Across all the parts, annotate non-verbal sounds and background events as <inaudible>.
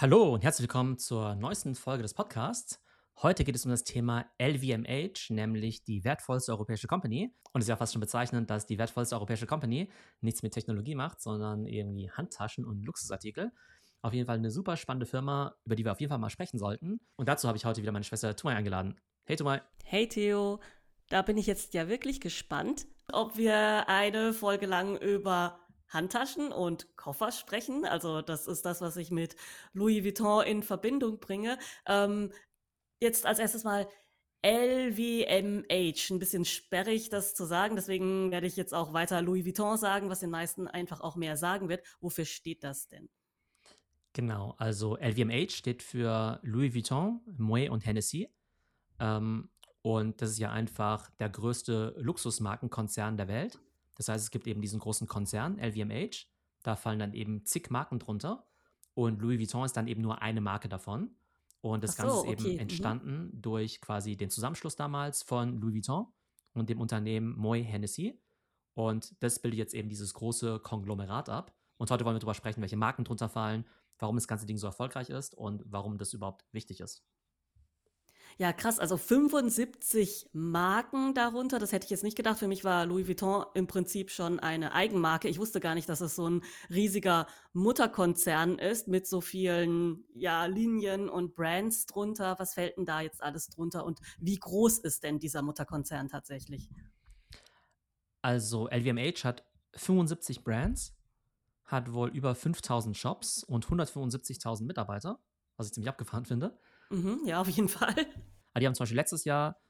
Hallo und herzlich willkommen zur neuesten Folge des Podcasts. Heute geht es um das Thema LVMH, nämlich die wertvollste europäische Company. Und es ist ja fast schon bezeichnend, dass die wertvollste europäische Company nichts mit Technologie macht, sondern irgendwie Handtaschen und Luxusartikel. Auf jeden Fall eine super spannende Firma, über die wir auf jeden Fall mal sprechen sollten. Und dazu habe ich heute wieder meine Schwester Tumai eingeladen. Hey Tumai. Hey Theo, da bin ich jetzt ja wirklich gespannt, ob wir eine Folge lang über Handtaschen und Koffer sprechen. Also das ist das, was ich mit Louis Vuitton in Verbindung bringe. Ähm, jetzt als erstes mal LVMH. Ein bisschen sperrig, das zu sagen. Deswegen werde ich jetzt auch weiter Louis Vuitton sagen, was den meisten einfach auch mehr sagen wird. Wofür steht das denn? Genau, also LVMH steht für Louis Vuitton, Moet und Hennessy. Ähm, und das ist ja einfach der größte Luxusmarkenkonzern der Welt. Das heißt, es gibt eben diesen großen Konzern, LVMH. Da fallen dann eben zig Marken drunter. Und Louis Vuitton ist dann eben nur eine Marke davon. Und das so, Ganze ist okay. eben mhm. entstanden mhm. durch quasi den Zusammenschluss damals von Louis Vuitton und dem Unternehmen Moy Hennessy. Und das bildet jetzt eben dieses große Konglomerat ab. Und heute wollen wir darüber sprechen, welche Marken drunter fallen, warum das ganze Ding so erfolgreich ist und warum das überhaupt wichtig ist. Ja, krass. Also 75 Marken darunter. Das hätte ich jetzt nicht gedacht. Für mich war Louis Vuitton im Prinzip schon eine Eigenmarke. Ich wusste gar nicht, dass es so ein riesiger Mutterkonzern ist mit so vielen ja, Linien und Brands drunter. Was fällt denn da jetzt alles drunter? Und wie groß ist denn dieser Mutterkonzern tatsächlich? Also LVMH hat 75 Brands, hat wohl über 5000 Shops und 175.000 Mitarbeiter, was ich ziemlich abgefahren finde. Mhm, ja, auf jeden Fall. Aber die haben zum Beispiel letztes Jahr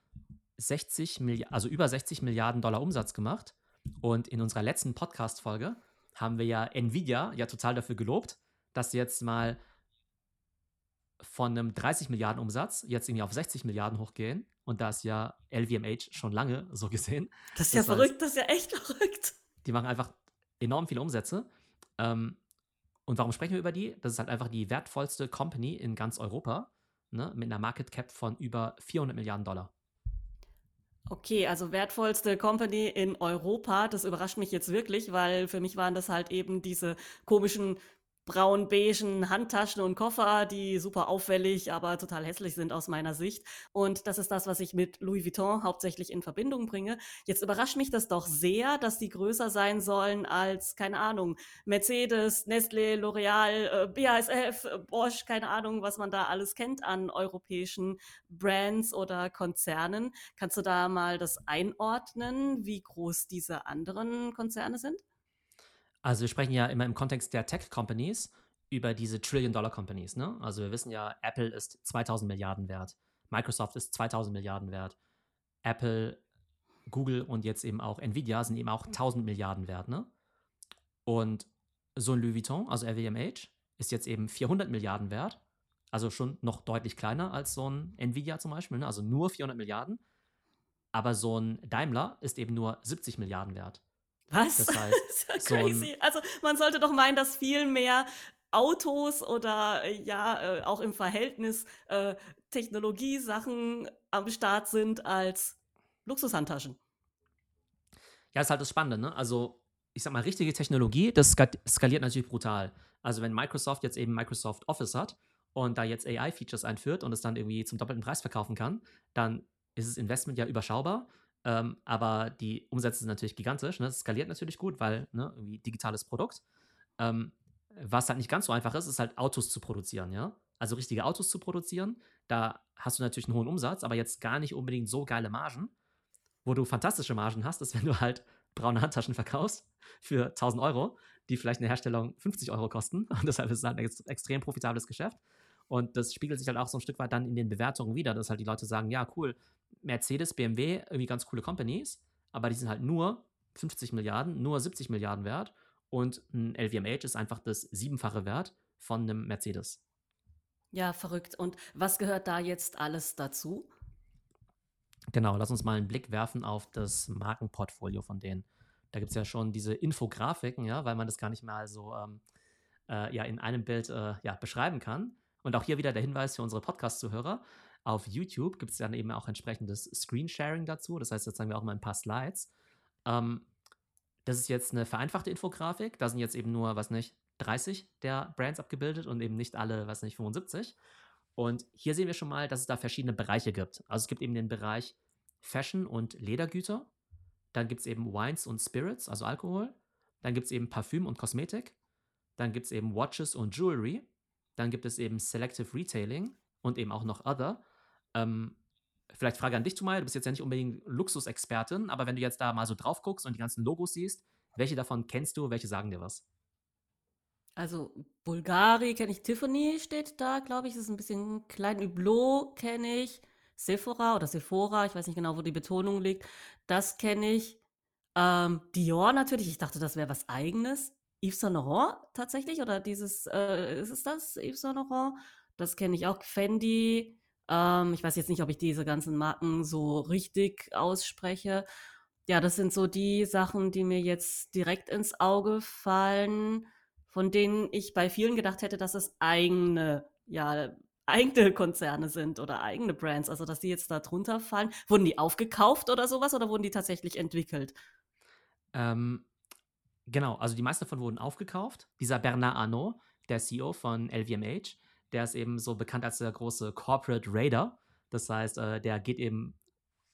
60 Milliarden, also über 60 Milliarden Dollar Umsatz gemacht. Und in unserer letzten Podcast-Folge haben wir ja Nvidia ja total dafür gelobt, dass sie jetzt mal von einem 30 Milliarden Umsatz jetzt irgendwie auf 60 Milliarden hochgehen. Und da ist ja LVMH schon lange so gesehen. Das ist ja das heißt, verrückt, das ist ja echt verrückt. Die machen einfach enorm viele Umsätze. Ähm, und warum sprechen wir über die? Das ist halt einfach die wertvollste Company in ganz Europa ne, mit einer Market Cap von über 400 Milliarden Dollar. Okay, also wertvollste Company in Europa, das überrascht mich jetzt wirklich, weil für mich waren das halt eben diese komischen braun-beigen Handtaschen und Koffer, die super auffällig, aber total hässlich sind aus meiner Sicht. Und das ist das, was ich mit Louis Vuitton hauptsächlich in Verbindung bringe. Jetzt überrascht mich das doch sehr, dass die größer sein sollen als, keine Ahnung, Mercedes, Nestlé, L'Oreal, äh, BASF, äh, Bosch, keine Ahnung, was man da alles kennt an europäischen Brands oder Konzernen. Kannst du da mal das einordnen, wie groß diese anderen Konzerne sind? Also wir sprechen ja immer im Kontext der Tech-Companies über diese Trillion-Dollar-Companies. Ne? Also wir wissen ja, Apple ist 2000 Milliarden wert, Microsoft ist 2000 Milliarden wert, Apple, Google und jetzt eben auch Nvidia sind eben auch 1000 Milliarden wert. Ne? Und so ein Louis Vuitton, also LVMH, ist jetzt eben 400 Milliarden wert. Also schon noch deutlich kleiner als so ein Nvidia zum Beispiel, ne? also nur 400 Milliarden. Aber so ein Daimler ist eben nur 70 Milliarden wert. Was? Das heißt, das <laughs> so crazy. also man sollte doch meinen, dass viel mehr Autos oder äh, ja äh, auch im Verhältnis äh, Technologiesachen am Start sind als Luxushandtaschen. Ja, ist halt das Spannende, ne? Also ich sag mal, richtige Technologie, das skaliert natürlich brutal. Also wenn Microsoft jetzt eben Microsoft Office hat und da jetzt AI-Features einführt und es dann irgendwie zum doppelten Preis verkaufen kann, dann ist das Investment ja überschaubar. Ähm, aber die Umsätze sind natürlich gigantisch. Ne? Das skaliert natürlich gut, weil ne, irgendwie digitales Produkt. Ähm, was halt nicht ganz so einfach ist, ist halt Autos zu produzieren, ja. Also richtige Autos zu produzieren. Da hast du natürlich einen hohen Umsatz, aber jetzt gar nicht unbedingt so geile Margen. Wo du fantastische Margen hast, ist, wenn du halt braune Handtaschen verkaufst für 1000 Euro, die vielleicht eine Herstellung 50 Euro kosten. Und deshalb ist es halt ein extrem profitables Geschäft. Und das spiegelt sich halt auch so ein Stück weit dann in den Bewertungen wieder, dass halt die Leute sagen, ja, cool, Mercedes, BMW, irgendwie ganz coole Companies, aber die sind halt nur 50 Milliarden, nur 70 Milliarden wert und ein LVMH ist einfach das siebenfache Wert von einem Mercedes. Ja, verrückt. Und was gehört da jetzt alles dazu? Genau, lass uns mal einen Blick werfen auf das Markenportfolio von denen. Da gibt es ja schon diese Infografiken, ja, weil man das gar nicht mal so ähm, äh, ja, in einem Bild äh, ja, beschreiben kann. Und auch hier wieder der Hinweis für unsere Podcast-Zuhörer. Auf YouTube gibt es dann eben auch entsprechendes Screensharing dazu. Das heißt, jetzt zeigen wir auch mal ein paar Slides. Ähm, das ist jetzt eine vereinfachte Infografik. Da sind jetzt eben nur, was nicht, 30 der Brands abgebildet und eben nicht alle, weiß nicht, 75. Und hier sehen wir schon mal, dass es da verschiedene Bereiche gibt. Also es gibt eben den Bereich Fashion und Ledergüter. Dann gibt es eben Wines und Spirits, also Alkohol. Dann gibt es eben Parfüm und Kosmetik. Dann gibt es eben Watches und Jewelry. Dann gibt es eben Selective Retailing und eben auch noch Other. Ähm, vielleicht Frage an dich, Tumay, du bist jetzt ja nicht unbedingt Luxusexpertin, aber wenn du jetzt da mal so drauf guckst und die ganzen Logos siehst, welche davon kennst du, welche sagen dir was? Also Bulgari kenne ich, Tiffany steht da, glaube ich, ist ein bisschen klein. Hublot kenne ich, Sephora oder Sephora, ich weiß nicht genau, wo die Betonung liegt. Das kenne ich. Ähm, Dior natürlich, ich dachte, das wäre was eigenes. Yves Saint Laurent tatsächlich oder dieses, äh, ist es das, Yves Saint Laurent? Das kenne ich auch. Fendi, ähm, ich weiß jetzt nicht, ob ich diese ganzen Marken so richtig ausspreche. Ja, das sind so die Sachen, die mir jetzt direkt ins Auge fallen, von denen ich bei vielen gedacht hätte, dass es eigene, ja, eigene Konzerne sind oder eigene Brands, also dass die jetzt da drunter fallen. Wurden die aufgekauft oder sowas oder wurden die tatsächlich entwickelt? Ähm, genau, also die meisten davon wurden aufgekauft. Dieser Bernard Arnault, der CEO von LVMH, der ist eben so bekannt als der große Corporate Raider. Das heißt, äh, der geht eben,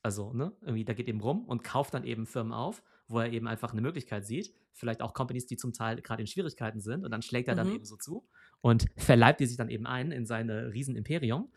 also, ne, irgendwie, der geht eben rum und kauft dann eben Firmen auf, wo er eben einfach eine Möglichkeit sieht. Vielleicht auch Companies, die zum Teil gerade in Schwierigkeiten sind und dann schlägt er mhm. dann eben so zu und verleibt die sich dann eben ein in seine Riesenimperium.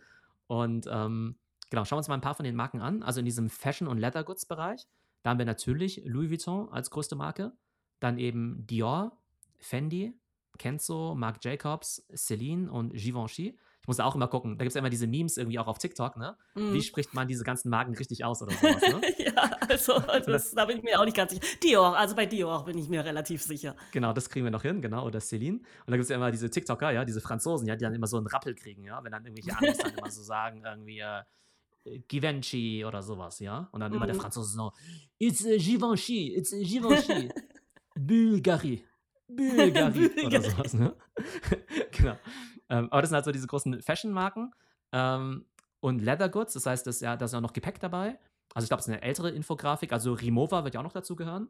Und ähm, genau, schauen wir uns mal ein paar von den Marken an. Also in diesem Fashion- und Leather Goods-Bereich, da haben wir natürlich Louis Vuitton als größte Marke, dann eben Dior, Fendi, Kenzo, Marc Jacobs, Celine und Givenchy. Ich muss auch immer gucken, da gibt es ja immer diese Memes irgendwie auch auf TikTok, ne? Mm. Wie spricht man diese ganzen Marken richtig aus oder sowas, ne? <laughs> ja, also <laughs> das, da bin ich mir auch nicht ganz sicher. Dior, also bei Dior bin ich mir relativ sicher. Genau, das kriegen wir noch hin, genau, oder Celine. Und da gibt es ja immer diese TikToker, ja, diese Franzosen, ja, die dann immer so einen Rappel kriegen, ja, wenn dann irgendwelche Amis dann immer so sagen, irgendwie, äh, Givenchy oder sowas, ja? Und dann mm. immer der mhm. Franzose so, it's uh, Givenchy, it's uh, Givenchy. <laughs> Bulgari. <laughs> Bulgari oder sowas, ne? <laughs> genau. Ähm, aber das sind halt so diese großen Fashion-Marken. Ähm, und Leather Goods, das heißt, das, ja, da ist ja noch Gepäck dabei. Also ich glaube, es ist eine ältere Infografik. Also Rimowa wird ja auch noch dazu gehören.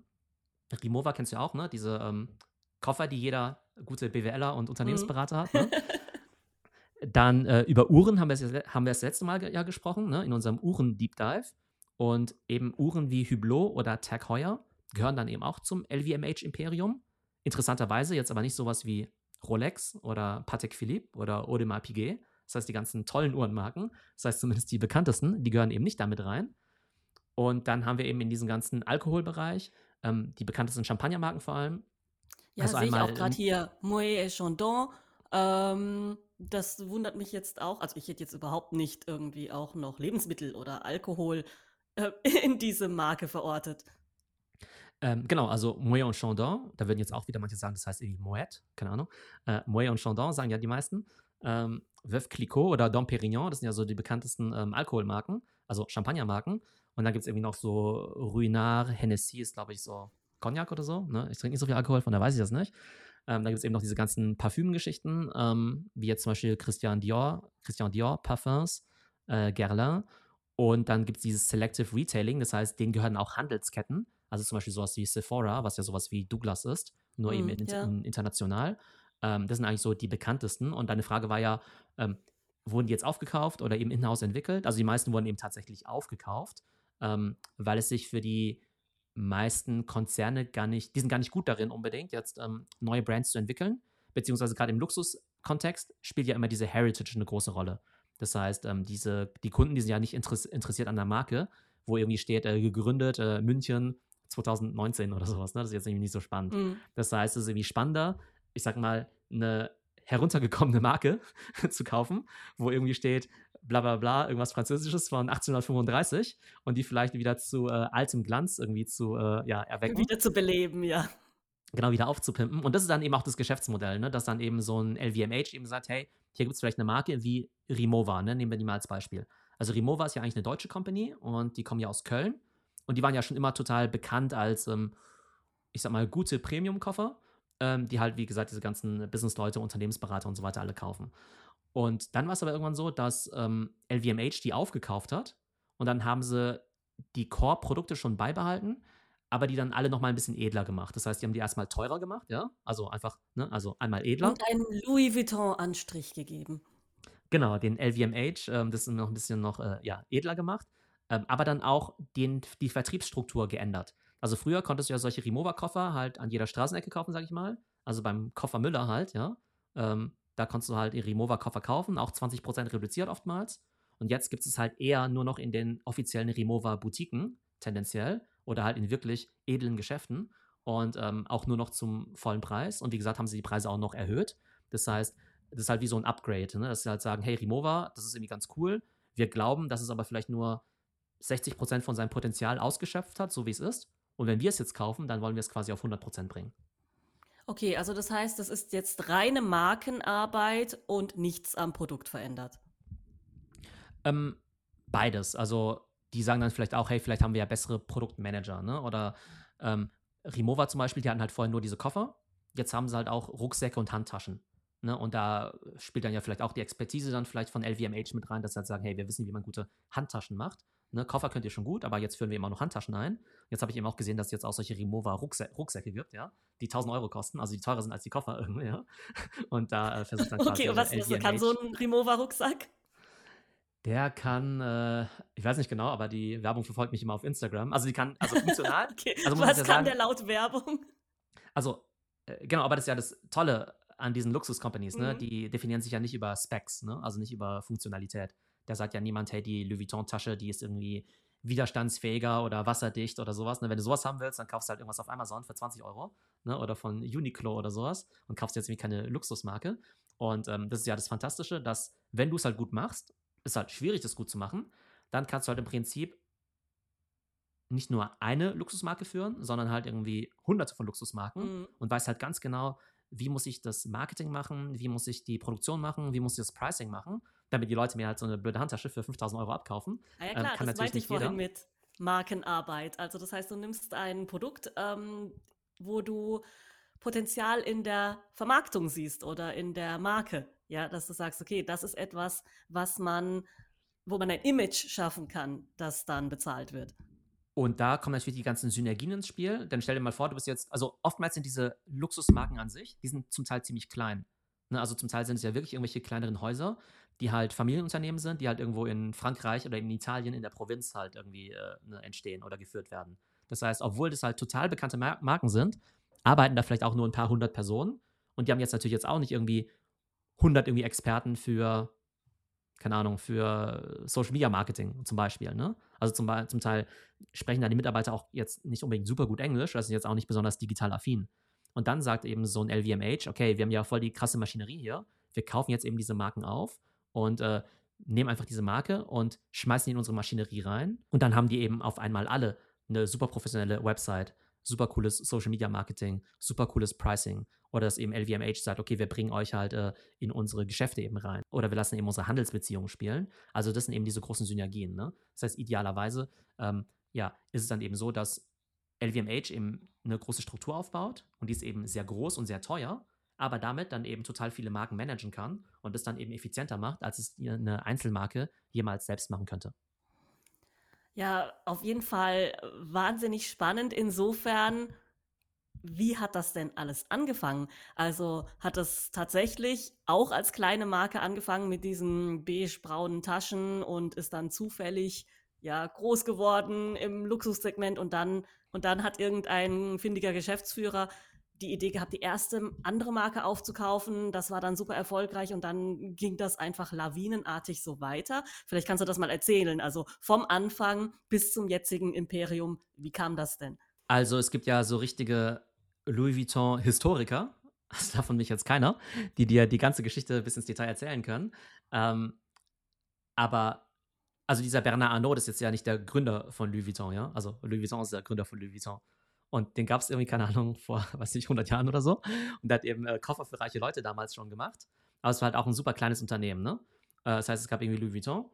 Rimowa kennst du ja auch, ne? Diese ähm, Koffer, die jeder gute BWLer und Unternehmensberater mhm. hat. Ne? <laughs> Dann äh, über Uhren haben wir, es, haben wir das letzte Mal ja gesprochen, ne? in unserem Uhren-Deep Dive. Und eben Uhren wie Hublot oder Tag Heuer gehören dann eben auch zum LVMH-Imperium. Interessanterweise jetzt aber nicht sowas wie Rolex oder Patek Philippe oder Audemars Piguet. Das heißt, die ganzen tollen Uhrenmarken, das heißt zumindest die bekanntesten, die gehören eben nicht damit rein. Und dann haben wir eben in diesem ganzen Alkoholbereich ähm, die bekanntesten Champagnermarken vor allem. Ja, also sehe ich auch gerade hier Moët et Chandon. Ähm, das wundert mich jetzt auch. Also ich hätte jetzt überhaupt nicht irgendwie auch noch Lebensmittel oder Alkohol äh, <laughs> in diese Marke verortet. Ähm, genau, also Moët und Chandon, da würden jetzt auch wieder manche sagen, das heißt irgendwie Moet, keine Ahnung. Äh, Moët und Chandon sagen ja die meisten. Ähm, Veuve Clicquot oder Dom Perignon, das sind ja so die bekanntesten ähm, Alkoholmarken, also Champagnermarken. Und dann gibt es irgendwie noch so Ruinard, Hennessy ist, glaube ich, so Cognac oder so. Ne? Ich trinke nicht so viel Alkohol, von daher weiß ich das nicht. Ähm, da gibt es eben noch diese ganzen Parfümgeschichten, ähm, wie jetzt zum Beispiel Christian Dior, Christian Dior Parfums, äh, Guerlain. Und dann gibt es dieses Selective Retailing, das heißt, denen gehören auch Handelsketten. Also zum Beispiel sowas wie Sephora, was ja sowas wie Douglas ist, nur mm, eben in, ja. in, international. Ähm, das sind eigentlich so die bekanntesten. Und deine Frage war ja, ähm, wurden die jetzt aufgekauft oder eben in-house entwickelt? Also die meisten wurden eben tatsächlich aufgekauft, ähm, weil es sich für die meisten Konzerne gar nicht, die sind gar nicht gut darin unbedingt, jetzt ähm, neue Brands zu entwickeln. Beziehungsweise gerade im Luxuskontext spielt ja immer diese Heritage eine große Rolle. Das heißt, ähm, diese, die Kunden, die sind ja nicht interessiert an der Marke, wo irgendwie steht, äh, gegründet, äh, München 2019 oder sowas. Ne? Das ist jetzt irgendwie nicht so spannend. Mhm. Das heißt, es ist irgendwie spannender, ich sag mal, eine heruntergekommene Marke <laughs> zu kaufen, wo irgendwie steht, bla bla bla, irgendwas Französisches von 1835 und die vielleicht wieder zu äh, altem Glanz irgendwie zu äh, ja, erwecken. Wieder zu beleben, ja. Genau, wieder aufzupimpen. Und das ist dann eben auch das Geschäftsmodell, ne? dass dann eben so ein LVMH eben sagt, hey, hier gibt es vielleicht eine Marke wie Rimowa, ne? nehmen wir die mal als Beispiel. Also Rimowa ist ja eigentlich eine deutsche Company und die kommen ja aus Köln und die waren ja schon immer total bekannt als, ähm, ich sag mal, gute Premium-Koffer, ähm, die halt, wie gesagt, diese ganzen Business-Leute, Unternehmensberater und so weiter alle kaufen. Und dann war es aber irgendwann so, dass ähm, LVMH die aufgekauft hat und dann haben sie die Core-Produkte schon beibehalten, aber die dann alle nochmal ein bisschen edler gemacht. Das heißt, die haben die erstmal teurer gemacht, ja, also einfach, ne, also einmal edler. Und einen Louis Vuitton-Anstrich gegeben. Genau, den LVMH, ähm, das ist noch ein bisschen noch äh, ja, edler gemacht, ähm, aber dann auch den, die Vertriebsstruktur geändert. Also früher konntest du ja solche Remover-Koffer halt an jeder Straßenecke kaufen, sag ich mal. Also beim Koffer Müller halt, ja. Ähm, da konntest du halt Remover-Koffer kaufen, auch 20% reduziert oftmals. Und jetzt gibt es halt eher nur noch in den offiziellen Remover-Boutiquen, tendenziell, oder halt in wirklich edlen Geschäften und ähm, auch nur noch zum vollen Preis. Und wie gesagt, haben sie die Preise auch noch erhöht. Das heißt, das ist halt wie so ein Upgrade, ne? dass sie halt sagen, hey, Remover, das ist irgendwie ganz cool. Wir glauben, dass es aber vielleicht nur 60% von seinem Potenzial ausgeschöpft hat, so wie es ist. Und wenn wir es jetzt kaufen, dann wollen wir es quasi auf 100% bringen. Okay, also das heißt, das ist jetzt reine Markenarbeit und nichts am Produkt verändert. Ähm, beides. Also die sagen dann vielleicht auch, hey, vielleicht haben wir ja bessere Produktmanager, ne? Oder ähm, Rimowa zum Beispiel, die hatten halt vorher nur diese Koffer. Jetzt haben sie halt auch Rucksäcke und Handtaschen. Ne? Und da spielt dann ja vielleicht auch die Expertise dann vielleicht von LVMH mit rein, dass sie halt sagen, hey, wir wissen, wie man gute Handtaschen macht. Ne? Koffer könnt ihr schon gut, aber jetzt führen wir immer noch Handtaschen ein. Jetzt habe ich eben auch gesehen, dass es jetzt auch solche Rimowa Rucksä Rucksäcke gibt, ja, die 1000 Euro kosten, also die teurer sind als die Koffer <laughs> irgendwie, ja. Und da äh, versucht dann <laughs> quasi Okay, und was, was kann so ein Rimowa Rucksack? Der kann, äh, ich weiß nicht genau, aber die Werbung verfolgt mich immer auf Instagram. Also die kann, also funktional. <laughs> okay. also Was ja kann sagen, der laut Werbung? Also, äh, genau, aber das ist ja das Tolle an diesen Luxus-Companies, ne? Mhm. Die definieren sich ja nicht über Specs, ne? Also nicht über Funktionalität. Da sagt ja niemand, hey, die Louis Vuitton-Tasche, die ist irgendwie widerstandsfähiger oder wasserdicht oder sowas. Ne? Wenn du sowas haben willst, dann kaufst du halt irgendwas auf Amazon für 20 Euro ne? oder von Uniqlo oder sowas und kaufst jetzt irgendwie keine Luxusmarke. Und ähm, das ist ja das Fantastische, dass wenn du es halt gut machst ist halt schwierig, das gut zu machen, dann kannst du halt im Prinzip nicht nur eine Luxusmarke führen, sondern halt irgendwie hunderte von Luxusmarken mhm. und weißt halt ganz genau, wie muss ich das Marketing machen, wie muss ich die Produktion machen, wie muss ich das Pricing machen, damit die Leute mir halt so eine blöde Handtasche für 5000 Euro abkaufen. Ah ja, klar, ähm, kann das meinte ich vorhin mit Markenarbeit. Also das heißt, du nimmst ein Produkt, ähm, wo du Potenzial in der Vermarktung siehst oder in der Marke. Ja, dass du sagst, okay, das ist etwas, was man, wo man ein Image schaffen kann, das dann bezahlt wird. Und da kommen natürlich die ganzen Synergien ins Spiel. Denn stell dir mal vor, du bist jetzt, also oftmals sind diese Luxusmarken an sich, die sind zum Teil ziemlich klein. Ne, also zum Teil sind es ja wirklich irgendwelche kleineren Häuser, die halt Familienunternehmen sind, die halt irgendwo in Frankreich oder in Italien in der Provinz halt irgendwie äh, ne, entstehen oder geführt werden. Das heißt, obwohl das halt total bekannte Mar Marken sind, arbeiten da vielleicht auch nur ein paar hundert Personen. Und die haben jetzt natürlich jetzt auch nicht irgendwie 100 irgendwie Experten für, keine Ahnung, für Social Media Marketing zum Beispiel. Ne? Also zum, zum Teil sprechen da die Mitarbeiter auch jetzt nicht unbedingt super gut Englisch, also sind jetzt auch nicht besonders digital affin. Und dann sagt eben so ein LVMH, okay, wir haben ja voll die krasse Maschinerie hier, wir kaufen jetzt eben diese Marken auf und äh, nehmen einfach diese Marke und schmeißen die in unsere Maschinerie rein. Und dann haben die eben auf einmal alle eine super professionelle Website, super cooles Social Media Marketing, super cooles Pricing. Oder dass eben LVMH sagt, okay, wir bringen euch halt äh, in unsere Geschäfte eben rein. Oder wir lassen eben unsere Handelsbeziehungen spielen. Also das sind eben diese großen Synergien. Ne? Das heißt, idealerweise ähm, ja, ist es dann eben so, dass LVMH eben eine große Struktur aufbaut und die ist eben sehr groß und sehr teuer, aber damit dann eben total viele Marken managen kann und das dann eben effizienter macht, als es eine Einzelmarke jemals selbst machen könnte. Ja, auf jeden Fall wahnsinnig spannend. Insofern, wie hat das denn alles angefangen? Also hat es tatsächlich auch als kleine Marke angefangen mit diesen beige-braunen Taschen und ist dann zufällig ja groß geworden im Luxussegment und dann und dann hat irgendein findiger Geschäftsführer die Idee gehabt, die erste andere Marke aufzukaufen. Das war dann super erfolgreich und dann ging das einfach lawinenartig so weiter. Vielleicht kannst du das mal erzählen. Also vom Anfang bis zum jetzigen Imperium. Wie kam das denn? Also es gibt ja so richtige Louis Vuitton-Historiker, also <laughs> davon mich jetzt keiner, die dir die ganze Geschichte bis ins Detail erzählen können. Ähm, aber also dieser Bernard Arnault, ist jetzt ja nicht der Gründer von Louis Vuitton, ja? Also Louis Vuitton ist der Gründer von Louis Vuitton. Und den gab es irgendwie, keine Ahnung, vor, <laughs> weiß nicht, 100 Jahren oder so. Und der hat eben äh, Koffer für reiche Leute damals schon gemacht. Aber es war halt auch ein super kleines Unternehmen, ne? Äh, das heißt, es gab irgendwie Louis Vuitton.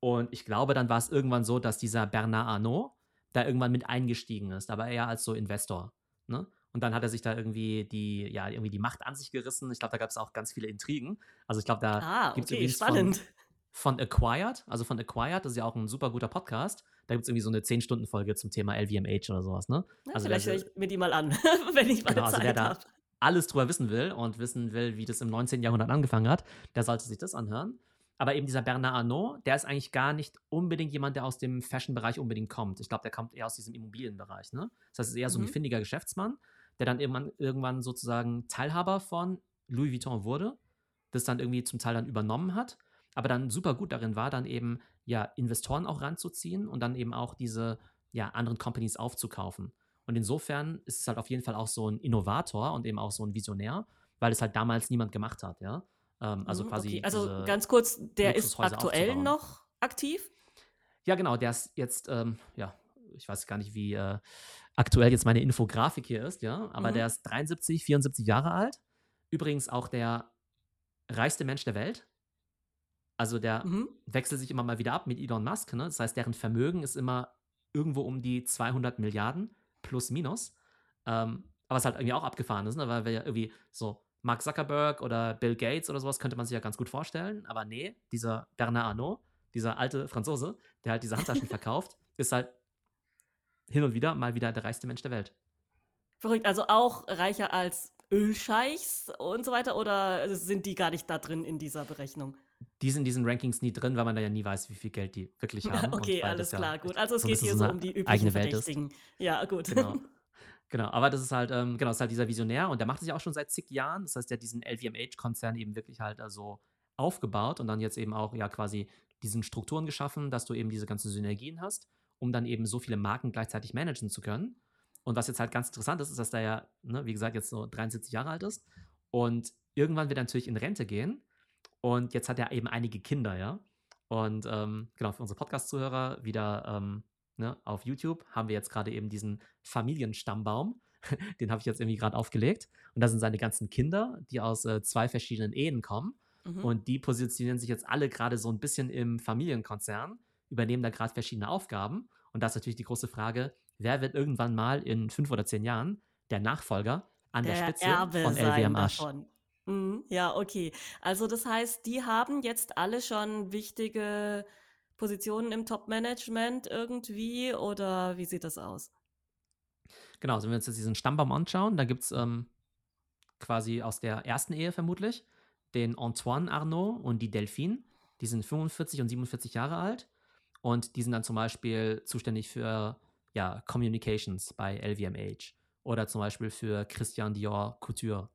Und ich glaube, dann war es irgendwann so, dass dieser Bernard Arnault da irgendwann mit eingestiegen ist, aber eher als so Investor, ne? Und dann hat er sich da irgendwie die, ja, irgendwie die Macht an sich gerissen. Ich glaube, da gab es auch ganz viele Intrigen. Also ich glaube, da ah, gibt es okay, spannend. Von, von Acquired, also von Acquired, das ist ja auch ein super guter Podcast. Da gibt es irgendwie so eine 10-Stunden-Folge zum Thema LVMH oder sowas, ne? Ja, also vielleicht höre ich mir die mal an, <laughs> wenn ich mal genau, also wer Zeit da habe. alles drüber wissen will und wissen will, wie das im 19. Jahrhundert angefangen hat, der sollte sich das anhören. Aber eben dieser Bernard Arnault, der ist eigentlich gar nicht unbedingt jemand, der aus dem Fashion-Bereich unbedingt kommt. Ich glaube, der kommt eher aus diesem Immobilienbereich. Ne? Das heißt, es ist eher so ein Mhm. findiger Geschäftsmann, der dann irgendwann, irgendwann sozusagen Teilhaber von Louis Vuitton wurde, das dann irgendwie zum Teil dann übernommen hat, aber dann super gut darin war, dann eben ja Investoren auch ranzuziehen und dann eben auch diese ja, anderen Companies aufzukaufen. Und insofern ist es halt auf jeden Fall auch so ein Innovator und eben auch so ein Visionär, weil es halt damals niemand gemacht hat, ja. Ähm, also Mhm, quasi okay. Also ganz kurz, der ist aktuell aufzubauen. noch aktiv? Ja, genau, der ist jetzt, ähm, ja, ich weiß gar nicht, wie äh, aktuell jetzt meine Infografik hier ist, ja, aber Mhm. der ist 73, 74 Jahre alt. Übrigens auch der reichste Mensch der Welt. Also der Mhm. wechselt sich immer mal wieder ab mit Elon Musk, ne? Das heißt, deren Vermögen ist immer irgendwo um die 200 Milliarden plus minus. Ähm, aber es halt irgendwie auch abgefahren ist, ne? Weil wir ja irgendwie so Mark Zuckerberg oder Bill Gates oder sowas könnte man sich ja ganz gut vorstellen. Aber nee, dieser Bernard Arnault, dieser alte Franzose, der halt diese Handtaschen <laughs> verkauft, ist halt hin und wieder mal wieder der reichste Mensch der Welt. Verrückt. Also auch reicher als Ölscheichs und so weiter? Oder sind die gar nicht da drin in dieser Berechnung? Die sind in diesen Rankings nie drin, weil man da ja nie weiß, wie viel Geld die wirklich <laughs> haben. Okay, alles ja klar, gut. Also es so geht hier so um die üblichen. Verdächtigen. Ja, gut. Genau. <laughs> Genau, aber das ist halt, ähm, genau, ist halt dieser Visionär und der macht es ja auch schon seit zig Jahren. Das heißt, der hat diesen LVMH-Konzern eben wirklich halt also aufgebaut und dann jetzt eben auch ja quasi diesen Strukturen geschaffen, dass du eben diese ganzen Synergien hast, um dann eben so viele Marken gleichzeitig managen zu können. Und was jetzt halt ganz interessant ist, ist, dass der ja, ne, wie gesagt, jetzt so 73 Jahre alt ist und irgendwann wird er natürlich in Rente gehen und jetzt hat er eben einige Kinder, ja. Und ähm, genau, für unsere Podcast-Zuhörer wieder ähm, ne, auf YouTube haben wir jetzt gerade eben diesen Familienstammbaum. <laughs> Den habe ich jetzt irgendwie gerade aufgelegt. Und da sind seine ganzen Kinder, die aus äh, zwei verschiedenen Ehen kommen. Mhm. Und die positionieren sich jetzt alle gerade so ein bisschen im Familienkonzern, übernehmen da gerade verschiedene Aufgaben. Und da ist natürlich die große Frage, wer wird irgendwann mal in fünf oder zehn Jahren der Nachfolger an der, der Spitze Erbe von sein LWMH? davon. Mhm, ja, okay. Also das heißt, die haben jetzt alle schon wichtige Positionen im Top-Management irgendwie oder wie sieht das aus? Genau, also wenn wir uns jetzt diesen Stammbaum anschauen, da gibt es ähm, quasi aus der ersten Ehe vermutlich den Antoine Arnaud und die Delphine. Die sind 45 und 47 Jahre alt und die sind dann zum Beispiel zuständig für ja, Communications bei LVMH oder zum Beispiel für Christian Dior Couture.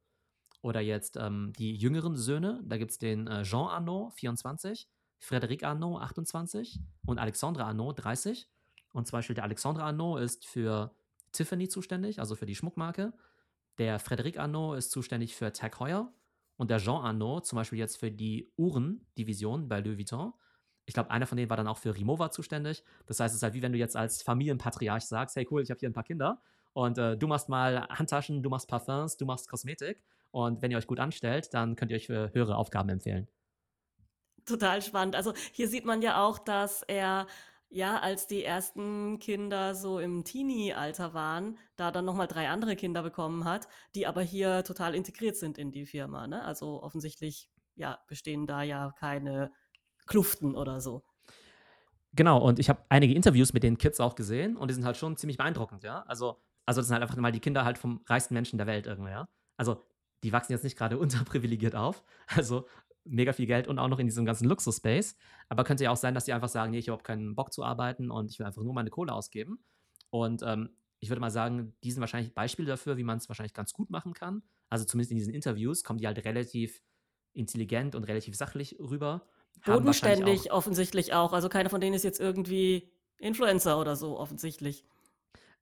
Oder jetzt ähm, die jüngeren Söhne, da gibt es den äh, Jean Arnaud, 24, Frédéric Arnaud, 28 und Alexandre Arnaud, 30. Und zum Beispiel der Alexandre Arnaud ist für Tiffany zuständig, also für die Schmuckmarke. Der Frédéric Arnaud ist zuständig für Tag Heuer und der Jean Arnaud zum Beispiel jetzt für die Uhrendivision bei Louis Vuitton. Ich glaube, einer von denen war dann auch für Rimowa zuständig. Das heißt, es ist halt wie wenn du jetzt als Familienpatriarch sagst, hey cool, ich habe hier ein paar Kinder und äh, du machst mal Handtaschen, du machst Parfums, du machst Kosmetik und wenn ihr euch gut anstellt, dann könnt ihr euch für höhere Aufgaben empfehlen. Total spannend. Also hier sieht man ja auch, dass er ja, als die ersten Kinder so im Teenie-Alter waren, da dann nochmal drei andere Kinder bekommen hat, die aber hier total integriert sind in die Firma. Ne? Also offensichtlich ja, bestehen da ja keine Kluften oder so. Genau, und ich habe einige Interviews mit den Kids auch gesehen und die sind halt schon ziemlich beeindruckend, ja. Also, also das sind halt einfach mal die Kinder halt vom reichsten Menschen der Welt irgendwie, ja. Also, die wachsen jetzt nicht gerade <laughs> unterprivilegiert auf. Also mega viel Geld und auch noch in diesem ganzen Luxus-Space. Aber könnte ja auch sein, dass die einfach sagen, nee, ich habe keinen Bock zu arbeiten und ich will einfach nur meine Kohle ausgeben. Und ähm, ich würde mal sagen, die sind wahrscheinlich Beispiele dafür, wie man es wahrscheinlich ganz gut machen kann. Also zumindest in diesen Interviews kommen die halt relativ intelligent und relativ sachlich rüber. Bodenständig offensichtlich auch. Also keiner von denen ist jetzt irgendwie Influencer oder so, offensichtlich.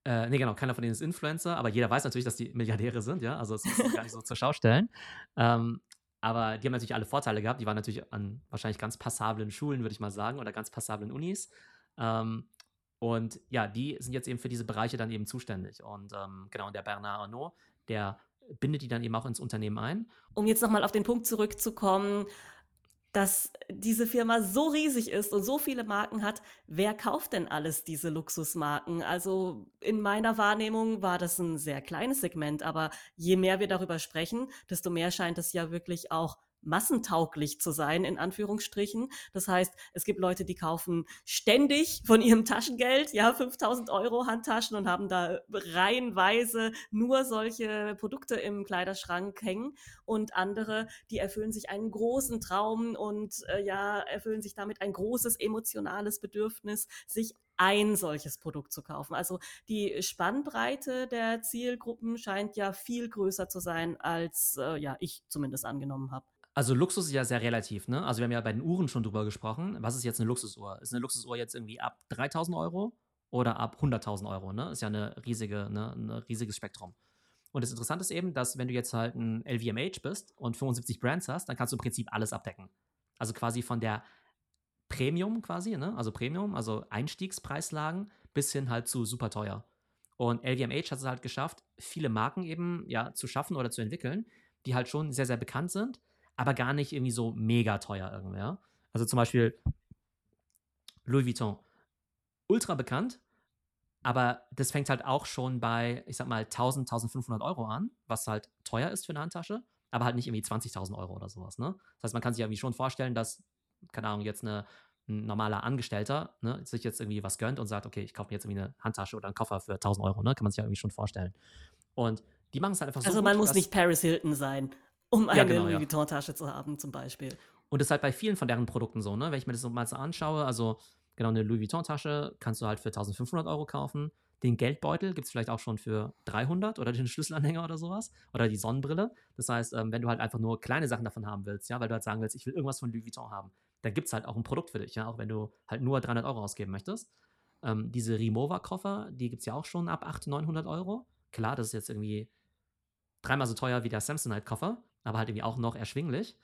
Äh, nee, genau, keiner von denen ist Influencer, aber jeder weiß natürlich, dass die Milliardäre sind, ja. Also es ist gar nicht so zur Schau stellen. Ähm, aber die haben natürlich alle Vorteile gehabt. Die waren natürlich an wahrscheinlich ganz passablen Schulen, würde ich mal sagen, oder ganz passablen Unis. Ähm, und ja, die sind jetzt eben für diese Bereiche dann eben zuständig. Und ähm, genau, und der Bernard Arnault, der bindet die dann eben auch ins Unternehmen ein. Um jetzt nochmal auf den Punkt zurückzukommen, dass diese Firma so riesig ist und so viele Marken hat, wer kauft denn alles diese Luxusmarken? Also in meiner Wahrnehmung war das ein sehr kleines Segment, aber je mehr wir darüber sprechen, desto mehr scheint es ja wirklich auch massentauglich zu sein, in Anführungsstrichen. Das heißt, es gibt Leute, die kaufen ständig von ihrem Taschengeld, ja, 5000 Euro Handtaschen und haben da reihenweise nur solche Produkte im Kleiderschrank hängen. Und andere, die erfüllen sich einen großen Traum und äh, ja, erfüllen sich damit ein großes emotionales Bedürfnis, sich ein solches Produkt zu kaufen. Also die Spannbreite der Zielgruppen scheint ja viel größer zu sein, als äh, ja ich zumindest angenommen habe. Also Luxus ist ja sehr relativ, ne? Also wir haben ja bei den Uhren schon drüber gesprochen. Was ist jetzt eine Luxusuhr? Ist eine Luxusuhr jetzt irgendwie ab 3000 Euro oder ab 100.000 Euro, ne? Ist ja eine riesige, ne? ein riesiges Spektrum. Und das Interessante ist eben, dass wenn du jetzt halt ein LVMH bist und 75 Brands hast, dann kannst du im Prinzip alles abdecken. Also quasi von der Premium quasi, ne? Also Premium, also Einstiegspreislagen bis hin halt zu super teuer. Und LVMH hat es halt geschafft, viele Marken eben ja zu schaffen oder zu entwickeln, die halt schon sehr, sehr bekannt sind, aber gar nicht irgendwie so mega teuer irgendwie. Ja? Also zum Beispiel Louis Vuitton. Ultra bekannt, aber das fängt halt auch schon bei, ich sag mal, 1000, 1500 Euro an, was halt teuer ist für eine Handtasche, aber halt nicht irgendwie 20.000 Euro oder sowas. Ne? Das heißt, man kann sich irgendwie schon vorstellen, dass, keine Ahnung, jetzt eine, ein normaler Angestellter ne, sich jetzt irgendwie was gönnt und sagt, okay, ich kaufe mir jetzt irgendwie eine Handtasche oder einen Koffer für 1000 Euro, ne? kann man sich ja irgendwie schon vorstellen. Und die machen es halt einfach so. Also man gut, muss nicht Paris Hilton sein um eine ja, genau, Louis Vuitton-Tasche zu haben, zum Beispiel. Und das ist halt bei vielen von deren Produkten so, ne? Wenn ich mir das so mal so anschaue, also genau eine Louis Vuitton-Tasche kannst du halt für 1500 Euro kaufen. Den Geldbeutel gibt es vielleicht auch schon für 300 oder den <laughs> Schlüsselanhänger oder sowas. Oder die Sonnenbrille. Das heißt, ähm, wenn du halt einfach nur kleine Sachen davon haben willst, ja, weil du halt sagen willst, ich will irgendwas von Louis Vuitton haben, dann gibt es halt auch ein Produkt für dich, ja, auch wenn du halt nur 300 Euro ausgeben möchtest. Ähm, diese Rimowa-Koffer, die gibt es ja auch schon ab 800, 900 Euro. Klar, das ist jetzt irgendwie dreimal so teuer wie der Samsonite-Koffer, aber halt irgendwie auch noch erschwinglich.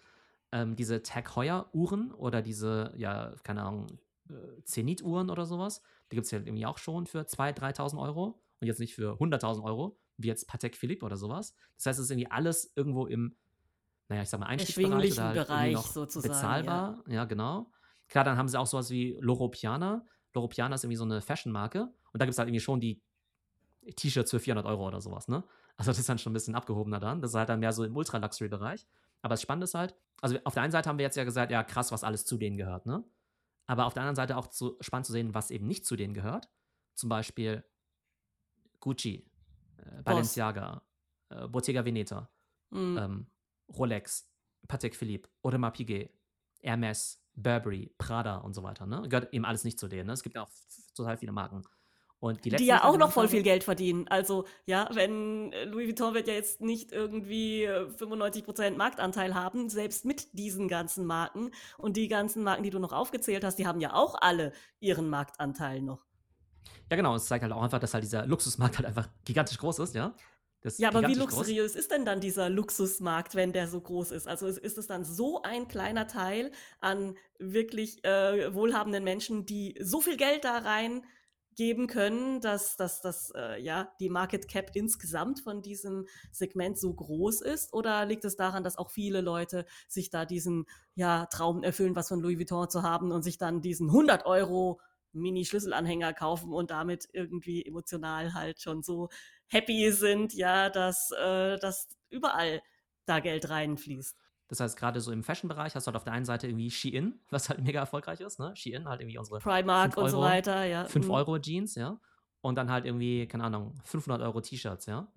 Ähm, diese Tag Heuer-Uhren oder diese, ja, keine Ahnung, äh, Zenit-Uhren oder sowas, die gibt es ja irgendwie auch schon für 2.000, 3.000 Euro und jetzt nicht für 100.000 Euro, wie jetzt Patek Philippe oder sowas. Das heißt, es ist irgendwie alles irgendwo im, naja, ich sag mal, Einstiegsbereich oder halt Bereich sozusagen. Bezahlbar, ja. ja. genau. Klar, dann haben sie auch sowas wie Loro Piana. Loro Piana ist irgendwie so eine Fashion-Marke und da gibt es halt irgendwie schon die T-Shirts für 400 Euro oder sowas, ne? Also das ist dann schon ein bisschen abgehobener dann. Das ist halt dann mehr so im Ultra-Luxury-Bereich. Aber das Spannende ist halt, also auf der einen Seite haben wir jetzt ja gesagt, ja krass, was alles zu denen gehört, ne? Aber auf der anderen Seite auch zu, spannend zu sehen, was eben nicht zu denen gehört. Zum Beispiel Gucci, äh, Balenciaga, äh, Bottega Veneta, mhm. ähm, Rolex, Patek Philippe, Audemars Piguet, Hermes, Burberry, Prada und so weiter. Ne? Gehört eben alles nicht zu denen. Ne? Es gibt ja auch total viele Marken. Und die, die ja auch noch voll viel Geld verdienen. Also, ja, wenn äh, Louis Vuitton wird ja jetzt nicht irgendwie 95% äh, Marktanteil haben, selbst mit diesen ganzen Marken. Und die ganzen Marken, die du noch aufgezählt hast, die haben ja auch alle ihren Marktanteil noch. Ja, genau. Es zeigt halt auch einfach, dass halt dieser Luxusmarkt halt einfach gigantisch groß ist, ja. ja, aber wie luxuriös groß. ist denn dann dieser Luxusmarkt, wenn der so groß ist? Also ist es dann so ein kleiner Teil an wirklich äh, wohlhabenden Menschen, die so viel Geld da rein geben können, dass, dass, dass äh, ja, die Market Cap insgesamt von diesem Segment so groß ist? Oder liegt es daran, dass auch viele Leute sich da diesen ja, Traum erfüllen, was von Louis Vuitton zu haben und sich dann diesen 100 Euro Mini-Schlüsselanhänger kaufen und damit irgendwie emotional halt schon so happy sind, ja, dass, äh, dass überall da Geld reinfließt? Das heißt, gerade so im Fashion-Bereich hast du halt auf der einen Seite irgendwie Shein, was halt mega erfolgreich ist, ne? Shein halt irgendwie unsere Primark und so weiter, ja. 5 mhm. Euro Jeans, ja. Und dann halt irgendwie, keine Ahnung, 500 Euro T-Shirts, ja.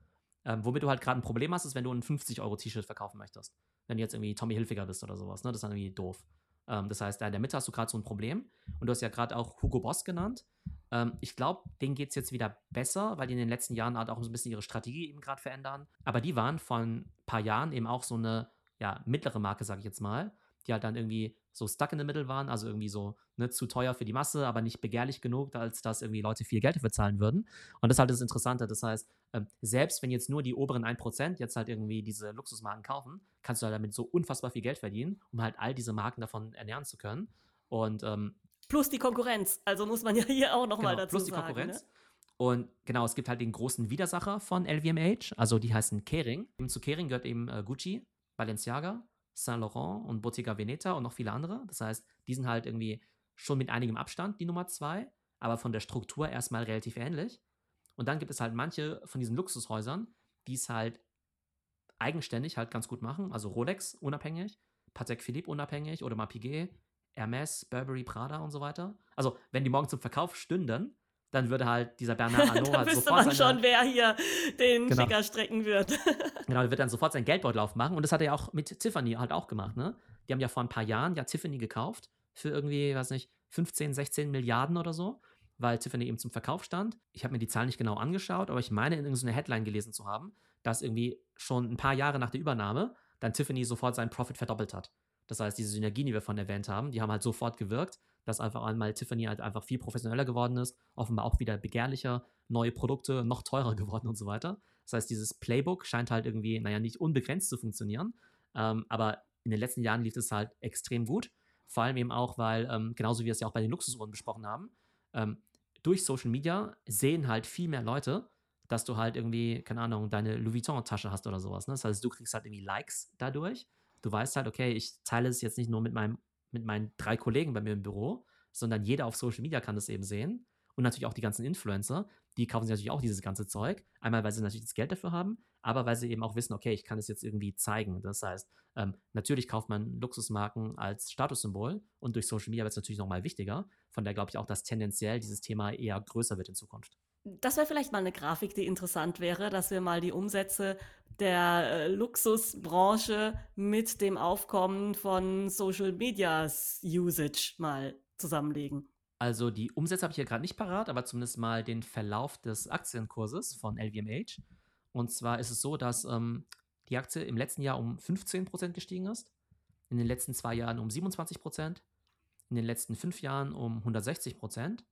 Ähm, womit du halt gerade ein Problem hast, ist, wenn du ein 50 Euro T-Shirt verkaufen möchtest. Wenn du jetzt irgendwie Tommy Hilfiger bist oder sowas, ne? Das ist dann irgendwie doof. Ähm, das heißt, da in der Mitte hast du gerade so ein Problem. Und du hast ja gerade auch Hugo Boss genannt. Ähm, ich glaube, denen geht es jetzt wieder besser, weil die in den letzten Jahren halt auch so ein bisschen ihre Strategie eben gerade verändern. Aber die waren vor ein paar Jahren eben auch so eine ja, mittlere Marke, sage ich jetzt mal, die halt dann irgendwie so stuck in the middle waren, also irgendwie so ne, zu teuer für die Masse, aber nicht begehrlich genug, als dass irgendwie Leute viel Geld dafür zahlen würden. Und das ist halt das Interessante. Das heißt, ähm, selbst wenn jetzt nur die oberen 1% jetzt halt irgendwie diese Luxusmarken kaufen, kannst du halt damit so unfassbar viel Geld verdienen, um halt all diese Marken davon ernähren zu können. Und ähm, plus die Konkurrenz. Also muss man ja hier auch nochmal genau, dazu plus die sagen. Konkurrenz. Ne? Und genau, es gibt halt den großen Widersacher von LVMH, also die heißen Kering. Zu Kering gehört eben äh, Gucci, Balenciaga, Saint Laurent und Bottega Veneta und noch viele andere. Das heißt, die sind halt irgendwie schon mit einigem Abstand die Nummer zwei, aber von der Struktur erstmal relativ ähnlich. Und dann gibt es halt manche von diesen Luxushäusern, die es halt eigenständig halt ganz gut machen. Also Rolex unabhängig, Patek Philippe unabhängig oder mal Hermes, Burberry, Prada und so weiter. Also, wenn die morgen zum Verkauf stünden, dann würde halt dieser Bernard <laughs> Arnault halt wüsste sofort man seine, schon, wer hier den Genau. Finger strecken wird. <laughs> Genau, er wird dann sofort seinen Geldbeutel aufmachen. Und das hat er ja auch mit Tiffany halt auch gemacht, ne? Die haben ja vor ein paar Jahren ja Tiffany gekauft für irgendwie, weiß nicht, 15, 16 Milliarden oder so, weil Tiffany eben zum Verkauf stand. Ich habe mir die Zahlen nicht genau angeschaut, aber ich meine, in irgendeiner Headline gelesen zu haben, dass irgendwie schon ein paar Jahre nach der Übernahme dann Tiffany sofort seinen Profit verdoppelt hat. Das heißt, diese Synergien, die wir von erwähnt haben, die haben halt sofort gewirkt, dass einfach einmal Tiffany halt einfach viel professioneller geworden ist, offenbar auch wieder begehrlicher, neue Produkte noch teurer <laughs> geworden und so weiter. Das heißt, dieses Playbook scheint halt irgendwie, naja, nicht unbegrenzt zu funktionieren, ähm, aber in den letzten Jahren lief es halt extrem gut. Vor allem eben auch, weil, ähm, genauso wie wir es ja auch bei den Luxusuhren besprochen haben, ähm, durch Social Media sehen halt viel mehr Leute, dass du halt irgendwie, keine Ahnung, deine Louis Vuitton-Tasche hast oder sowas. Ne? Das heißt, du kriegst halt irgendwie Likes dadurch. Du weißt halt, okay, ich teile es jetzt nicht nur mit, meinem, mit meinen drei Kollegen bei mir im Büro, sondern jeder auf Social Media kann das eben sehen. Und natürlich auch die ganzen Influencer, die kaufen sich natürlich auch dieses ganze Zeug. Einmal, weil sie natürlich das Geld dafür haben, aber weil sie eben auch wissen, okay, ich kann es jetzt irgendwie zeigen. Das heißt, ähm, natürlich kauft man Luxusmarken als Statussymbol und durch Social Media wird es natürlich nochmal wichtiger. Von daher glaube ich auch, dass tendenziell dieses Thema eher größer wird in Zukunft. Das wäre vielleicht mal eine Grafik, die interessant wäre, dass wir mal die Umsätze der äh, Luxusbranche mit dem Aufkommen von Social Medias Usage mal zusammenlegen. Also die Umsätze habe ich hier gerade nicht parat, aber zumindest mal den Verlauf des Aktienkurses von LVMH. Und zwar ist es so, dass ähm, die Aktie im letzten Jahr um 15% gestiegen ist, in den letzten zwei Jahren um 27%, in den letzten fünf Jahren um 160%,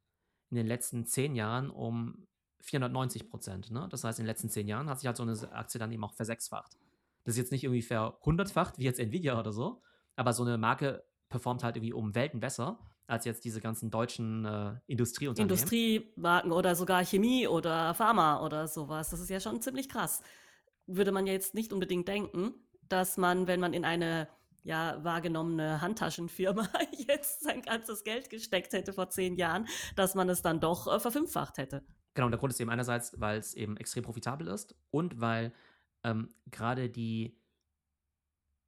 in den letzten zehn Jahren um 490%. Ne? Das heißt, in den letzten zehn Jahren hat sich halt so eine Aktie dann eben auch versechsfacht. Das ist jetzt nicht irgendwie verhundertfacht, wie jetzt Nvidia oder so, aber so eine Marke performt halt irgendwie um Welten besser als jetzt diese ganzen deutschen äh, Industrieunternehmen. Industriemarken oder sogar Chemie oder Pharma oder sowas. Das ist ja schon ziemlich krass. Würde man ja jetzt nicht unbedingt denken, dass man, wenn man in eine ja, wahrgenommene Handtaschenfirma <laughs> jetzt sein ganzes Geld gesteckt hätte vor zehn Jahren, dass man es dann doch äh, verfünffacht hätte. Genau, und der Grund ist eben einerseits, weil es eben extrem profitabel ist und weil ähm, gerade die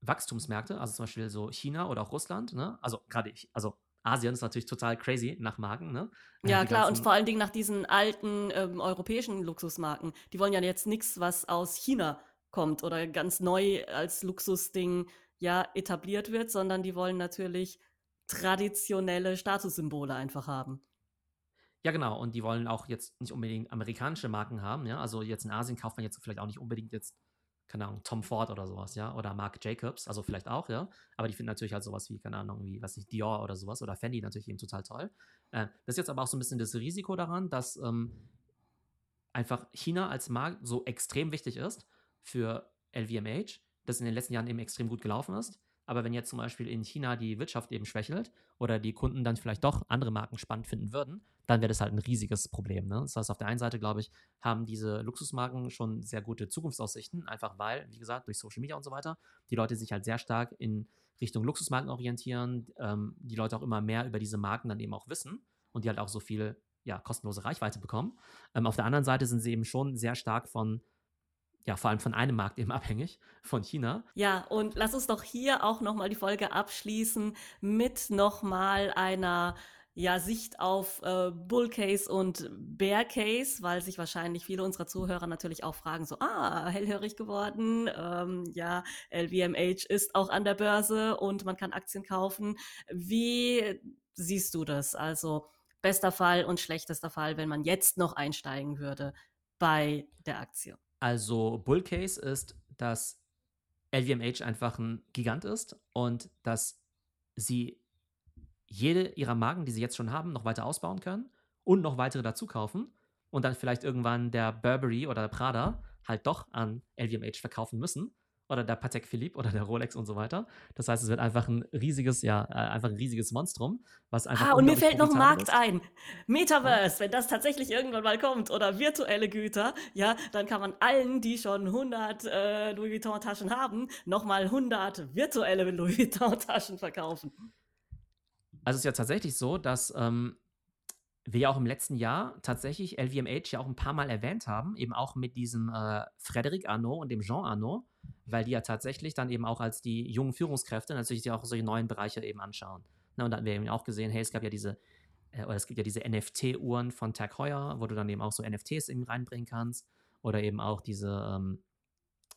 Wachstumsmärkte, also zum Beispiel so China oder auch Russland, ne? also gerade, also Asien ist natürlich total crazy nach Marken, ne? Ja, Die klar, und vor allen Dingen nach diesen alten ähm, europäischen Luxusmarken. Die wollen ja jetzt nichts, was aus China kommt oder ganz neu als Luxusding ja etabliert wird, sondern die wollen natürlich traditionelle Statussymbole einfach haben. Ja, genau. Und die wollen auch jetzt nicht unbedingt amerikanische Marken haben, ja. Also jetzt in Asien kauft man jetzt vielleicht auch nicht unbedingt jetzt, keine Ahnung, Tom Ford oder sowas, ja. Oder Marc Jacobs, also vielleicht auch, ja. Aber die finden natürlich halt sowas wie, keine Ahnung, wie, was ich, Dior oder sowas oder Fendi natürlich eben total toll. Äh, das ist jetzt aber auch so ein bisschen das Risiko daran, dass ähm, einfach China als Markt so extrem wichtig ist für LVMH, das in den letzten Jahren eben extrem gut gelaufen ist. Aber wenn jetzt zum Beispiel in China die Wirtschaft eben schwächelt oder die Kunden dann vielleicht doch andere Marken spannend finden würden, dann wäre das halt ein riesiges Problem. Ne? Das heißt, auf der einen Seite, glaube ich, haben diese Luxusmarken schon sehr gute Zukunftsaussichten, einfach weil, wie gesagt, durch Social Media und so weiter, die Leute sich halt sehr stark in Richtung Luxusmarken orientieren, ähm, die Leute auch immer mehr über diese Marken dann eben auch wissen und die halt auch so viel ja, kostenlose Reichweite bekommen. Ähm, auf der anderen Seite sind sie eben schon sehr stark von, ja, vor allem von einem Markt eben <laughs> abhängig, von China. Ja, und lass uns doch hier auch nochmal die Folge abschließen mit nochmal einer ja, Sicht auf äh, Bull Case und Bear Case, weil sich wahrscheinlich viele unserer Zuhörer natürlich auch fragen, so, ah, hellhörig geworden, ähm, ja, LVMH ist auch an der Börse und man kann Aktien kaufen. Wie siehst du das? Also bester Fall und schlechtester Fall, wenn man jetzt noch einsteigen würde bei der Aktie. Also Bull Case ist, dass LVMH einfach ein Gigant ist und dass sie jede ihrer Marken, die sie jetzt schon haben, noch weiter ausbauen können und noch weitere dazu kaufen und dann vielleicht irgendwann der Burberry oder der Prada halt doch an LVMH verkaufen müssen oder der Patek Philippe oder der Rolex und so weiter. Das heißt, es wird einfach ein riesiges, ja, äh, einfach ein riesiges Monstrum, was einfach Ah, und mir fällt noch ein Markt ist. ein. Metaverse, wenn das tatsächlich irgendwann mal kommt oder virtuelle Güter, ja, dann kann man allen, die schon 100 äh, Louis Vuitton Taschen haben, nochmal 100 virtuelle Louis Vuitton Taschen verkaufen. Also es ist ja tatsächlich so, dass ähm, wir ja auch im letzten Jahr tatsächlich LVMH ja auch ein paar Mal erwähnt haben, eben auch mit diesem äh, Frédéric Arnaud und dem Jean Arnaud, weil die ja tatsächlich dann eben auch als die jungen Führungskräfte natürlich auch solche neuen Bereiche eben anschauen. Na, und da hatten wir eben auch gesehen, hey, es gab ja diese, äh, oder es gibt ja diese NFT-Uhren von Tag Heuer, wo du dann eben auch so NFTs eben reinbringen kannst. Oder eben auch diese, ähm,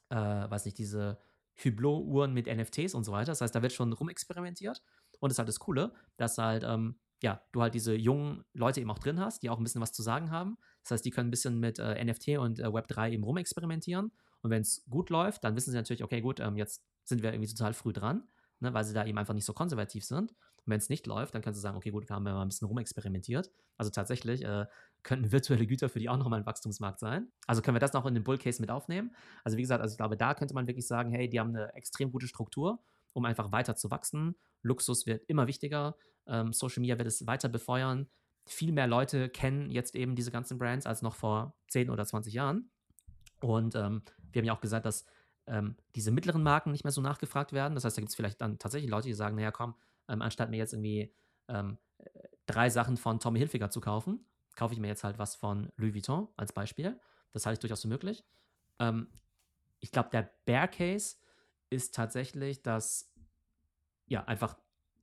äh, weiß nicht, diese Hublot-Uhren mit NFTs und so weiter. Das heißt, da wird schon rumexperimentiert. Und das ist halt das Coole, dass halt, ähm, ja, du halt diese jungen Leute eben auch drin hast, die auch ein bisschen was zu sagen haben. Das heißt, die können ein bisschen mit äh, NFT und äh, Web3 eben rumexperimentieren. Und wenn es gut läuft, dann wissen sie natürlich, okay, gut, ähm, jetzt sind wir irgendwie total früh dran, ne, weil sie da eben einfach nicht so konservativ sind. Und wenn es nicht läuft, dann können sie sagen, okay, gut, wir haben ja mal ein bisschen rumexperimentiert. Also tatsächlich äh, könnten virtuelle Güter für die auch nochmal ein Wachstumsmarkt sein. Also können wir das noch in den Bull Case mit aufnehmen. Also wie gesagt, also ich glaube, da könnte man wirklich sagen, hey, die haben eine extrem gute Struktur, um einfach weiter zu wachsen. Luxus wird immer wichtiger. Ähm, Social Media wird es weiter befeuern. Viel mehr Leute kennen jetzt eben diese ganzen Brands als noch vor 10 oder 20 Jahren. Und ähm, wir haben ja auch gesagt, dass ähm, diese mittleren Marken nicht mehr so nachgefragt werden. Das heißt, da gibt es vielleicht dann tatsächlich Leute, die sagen, naja, komm, ähm, anstatt mir jetzt irgendwie ähm, drei Sachen von Tommy Hilfiger zu kaufen, kaufe ich mir jetzt halt was von Louis Vuitton als Beispiel. Das halte ich durchaus für möglich. Ähm, ich glaube, der Bear Case ist tatsächlich, dass ja einfach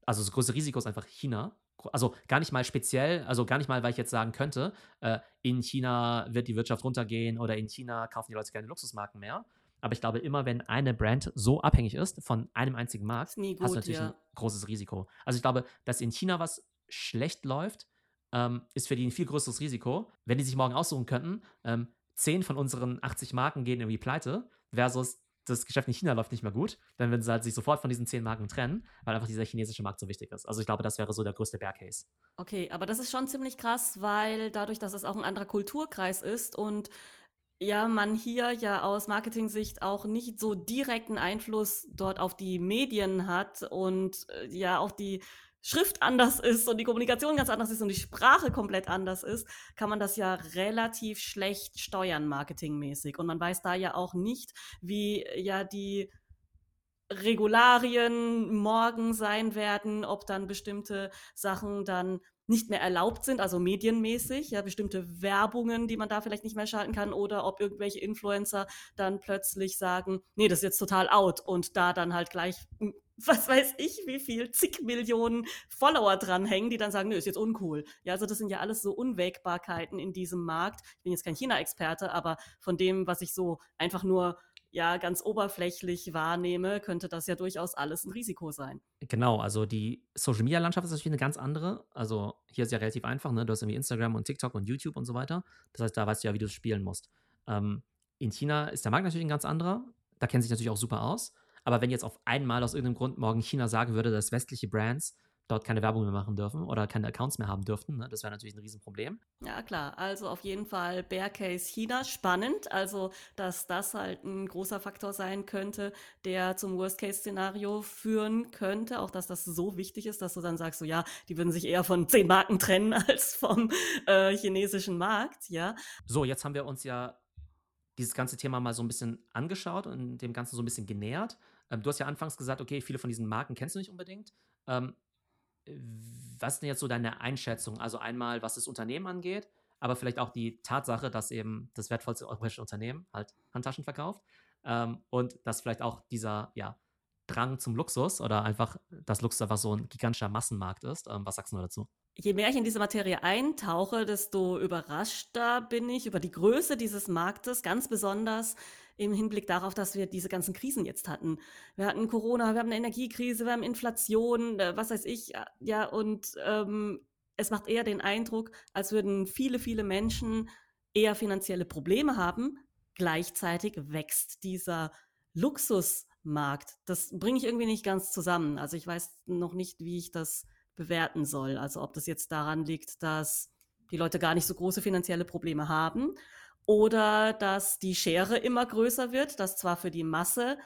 also das größte Risiko ist einfach China. Also gar nicht mal speziell, also gar nicht mal, weil ich jetzt sagen könnte, äh, in China wird die Wirtschaft runtergehen oder in China kaufen die Leute keine Luxusmarken mehr. Aber ich glaube, immer wenn eine Brand so abhängig ist von einem einzigen Markt, gut, hast du natürlich ja. ein großes Risiko. Also ich glaube, dass in China was schlecht läuft, ähm, ist für die ein viel größeres Risiko. Wenn die sich morgen aussuchen könnten, ähm, 10 von unseren 80 Marken gehen irgendwie pleite, versus das Geschäft in China läuft nicht mehr gut, dann würden sie halt sich sofort von diesen zehn Marken trennen, weil einfach dieser chinesische Markt so wichtig ist. Also ich glaube, das wäre so der größte Bear Case. Okay, aber das ist schon ziemlich krass, weil dadurch, dass es auch ein anderer Kulturkreis ist und ja, man hier ja aus Marketing-Sicht auch nicht so direkten Einfluss dort auf die Medien hat und äh, ja auch die Schrift anders ist und die Kommunikation ganz anders ist und die Sprache komplett anders ist, kann man das ja relativ schlecht steuern, marketingmäßig. Und man weiß da ja auch nicht, wie ja die Regularien morgen sein werden, ob dann bestimmte Sachen dann nicht mehr erlaubt sind, also medienmäßig, ja, bestimmte Werbungen, die man da vielleicht nicht mehr schalten kann, oder ob irgendwelche Influencer dann plötzlich sagen, nee, das ist jetzt total out und da dann halt gleich <laughs> was weiß ich, wie viel, zig Millionen Follower dranhängen, die dann sagen, nö, ist jetzt uncool. Ja, also das sind ja alles so Unwägbarkeiten in diesem Markt. Ich bin jetzt kein China-Experte, aber von dem, was ich so einfach nur ja ganz oberflächlich wahrnehme, könnte das ja durchaus alles ein Risiko sein. Genau, also die Social Media Landschaft ist natürlich eine ganz andere. Also hier ist ja relativ einfach, ne? Du hast irgendwie Instagram und TikTok und YouTube und so weiter. Das heißt, da weißt du ja, wie du es spielen musst. Ähm, in China ist der Markt natürlich ein ganz anderer. Da kennen sich natürlich auch super aus. Aber wenn jetzt auf einmal aus irgendeinem Grund morgen China sagen würde, dass westliche Brands dort keine Werbung mehr machen dürfen oder keine Accounts mehr haben dürften. Ne? Das wäre natürlich ein Riesenproblem. Ja, klar. Also auf jeden Fall Bear Case China. Spannend. Also, dass das halt ein großer Faktor sein könnte, der zum Worst-Case-Szenario führen könnte. Auch, dass das so wichtig ist, dass du dann sagst, so ja, die würden sich eher von zehn Marken trennen <laughs> als vom äh, chinesischen Markt. Ja. So, jetzt haben wir uns ja dieses ganze Thema mal so ein bisschen angeschaut und dem Ganzen so ein bisschen genähert. Ähm, du hast ja anfangs gesagt, okay, viele von diesen Marken kennst du nicht unbedingt. Ähm, was ist denn jetzt so deine Einschätzung? Also einmal, was das Unternehmen angeht, aber vielleicht auch die Tatsache, dass eben das wertvollste europäische Unternehmen halt Handtaschen verkauft ähm, und dass vielleicht auch dieser, ja, Drang zum Luxus oder einfach, dass Luxus einfach so ein gigantischer Massenmarkt ist. Ähm, was sagst du dazu? Je mehr ich in diese Materie eintauche, desto überraschter bin ich über die Größe dieses Marktes, ganz besonders im Hinblick darauf, dass wir diese ganzen Krisen jetzt hatten. Wir hatten Corona, wir haben eine Energiekrise, wir haben Inflation, äh, was weiß ich, ja, und ähm, es macht eher den Eindruck, als würden viele, viele Menschen eher finanzielle Probleme haben. Gleichzeitig wächst dieser Luxusmarkt. Das bringe ich irgendwie nicht ganz zusammen. Also ich weiß noch nicht, wie ich das bewerten soll. Also ob das jetzt daran liegt, dass die Leute gar nicht so große finanzielle Probleme haben oder dass die Schere immer größer wird, dass zwar für die Masse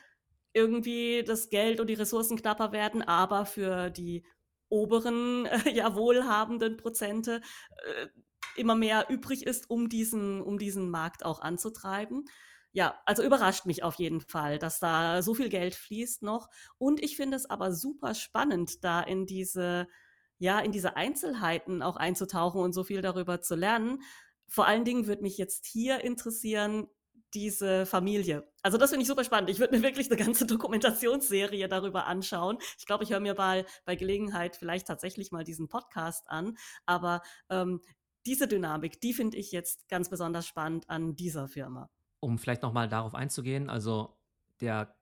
irgendwie das Geld und die Ressourcen knapper werden, aber für die oberen, <laughs> ja, wohlhabenden Prozente äh, immer mehr übrig ist, um diesen, um diesen Markt auch anzutreiben. Ja, also überrascht mich auf jeden Fall, dass da so viel Geld fließt noch. Und ich finde es aber super spannend, da in diese ja, in diese Einzelheiten auch einzutauchen und so viel darüber zu lernen. Vor allen Dingen würde mich jetzt hier interessieren, diese Familie. Also das finde ich super spannend. Ich würde mir wirklich eine ganze <laughs> Dokumentationsserie darüber anschauen. Ich glaube, ich höre mir mal bei Gelegenheit vielleicht tatsächlich mal diesen Podcast an. Aber ähm, diese Dynamik, die finde ich jetzt ganz besonders spannend an dieser Firma. Um vielleicht nochmal darauf einzugehen, also der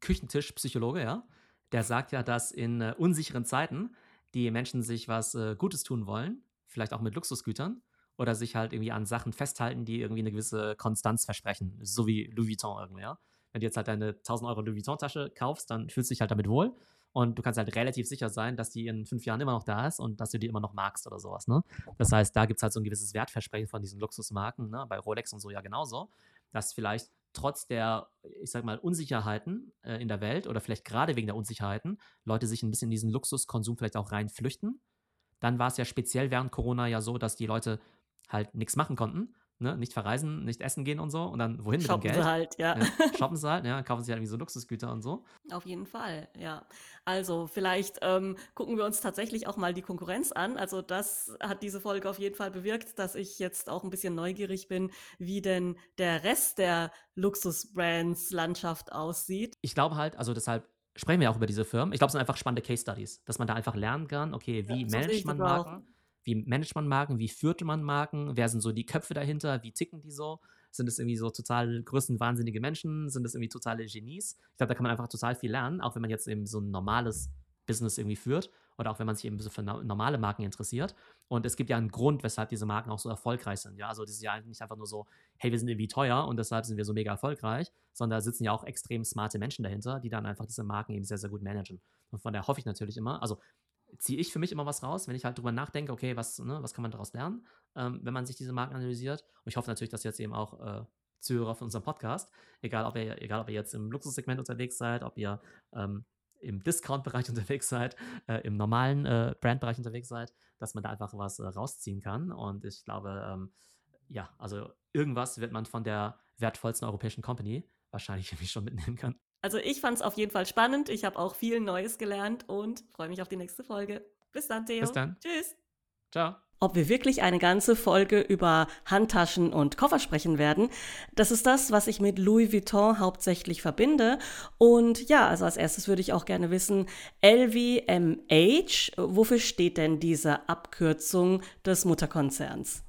Küchentischpsychologe, ja, der sagt ja, dass in äh, unsicheren Zeiten die Menschen sich was äh, Gutes tun wollen, vielleicht auch mit Luxusgütern oder sich halt irgendwie an Sachen festhalten, die irgendwie eine gewisse Konstanz versprechen. So wie Louis Vuitton irgendwie, ja. Wenn du jetzt halt deine 1000 Euro Louis Vuitton-Tasche kaufst, dann fühlst du dich halt damit wohl und du kannst halt relativ sicher sein, dass die in fünf Jahren immer noch da ist und dass du die immer noch magst oder sowas, ne? Das heißt, da gibt es halt so ein gewisses Wertversprechen von diesen Luxusmarken, ne? Bei Rolex und so ja genauso, dass vielleicht trotz der, ich sag mal, Unsicherheiten äh, in der Welt oder vielleicht gerade wegen der Unsicherheiten Leute sich ein bisschen in diesen Luxuskonsum vielleicht auch reinflüchten. Dann war es ja speziell während Corona ja so, dass die Leute halt nichts machen konnten. Ne? Nicht verreisen, nicht essen gehen und so. Und dann wohin shoppen mit dem Geld? Sie halt, ja. ja. <laughs> Shoppen sie halt, ja. Kaufen sie halt irgendwie so Luxusgüter und so. Auf jeden Fall, ja. Also vielleicht ähm, gucken wir uns tatsächlich auch mal die Konkurrenz an. Also das hat diese Folge auf jeden Fall bewirkt, dass ich jetzt auch ein bisschen neugierig bin, wie denn der Rest der Luxusbrands-Landschaft aussieht. Ich glaube halt, also deshalb sprechen wir auch über diese Firmen. Ich glaube, es sind einfach spannende Case Studies, dass man da einfach lernen kann, okay, wie ja, managt man Marken? Wie managt man Marken? Wie führt man Marken? Wer sind so die Köpfe dahinter? Wie ticken die so? Sind es irgendwie so total größenwahnsinnige Menschen? Sind es irgendwie totale Genies? Ich glaube, da kann man einfach total viel lernen, auch wenn man jetzt eben so ein normales Business irgendwie führt oder auch wenn man sich eben so für normale Marken interessiert. Und es gibt ja einen Grund, weshalb diese Marken auch so erfolgreich sind. Ja, also das ist ja nicht einfach nur so, hey, wir sind irgendwie teuer und deshalb sind wir so mega erfolgreich, sondern da sitzen ja auch extrem smarte Menschen dahinter, die dann einfach diese Marken eben sehr, sehr gut managen. Und von daher hoffe ich natürlich immer, also ziehe ich für mich immer was raus, wenn ich halt drüber nachdenke, okay, was, ne, was kann man daraus lernen, ähm, wenn man sich diese Marken analysiert. Und ich hoffe natürlich, dass jetzt eben auch äh, Zuhörer von unserem Podcast, egal ob ihr, egal ob ihr jetzt im Luxussegment unterwegs seid, ob ihr ähm, im Discount-Bereich <laughs> unterwegs seid, äh, im normalen äh, Brand-Bereich unterwegs seid, dass man da einfach was äh, rausziehen kann. Und ich glaube, ähm, ja, also irgendwas wird man von der wertvollsten europäischen Company wahrscheinlich <laughs> irgendwie schon mitnehmen können. Also ich fand es auf jeden Fall spannend. Ich habe auch viel Neues gelernt und freue mich auf die nächste Folge. Bis dann, Theo. Bis dann. Tschüss. Ciao. Ob wir wirklich eine ganze Folge über Handtaschen und Koffer sprechen werden, das ist das, was ich mit Louis Vuitton hauptsächlich verbinde. Und ja, also als erstes würde ich auch gerne wissen, LVMH, wofür steht denn diese Abkürzung des Mutterkonzerns?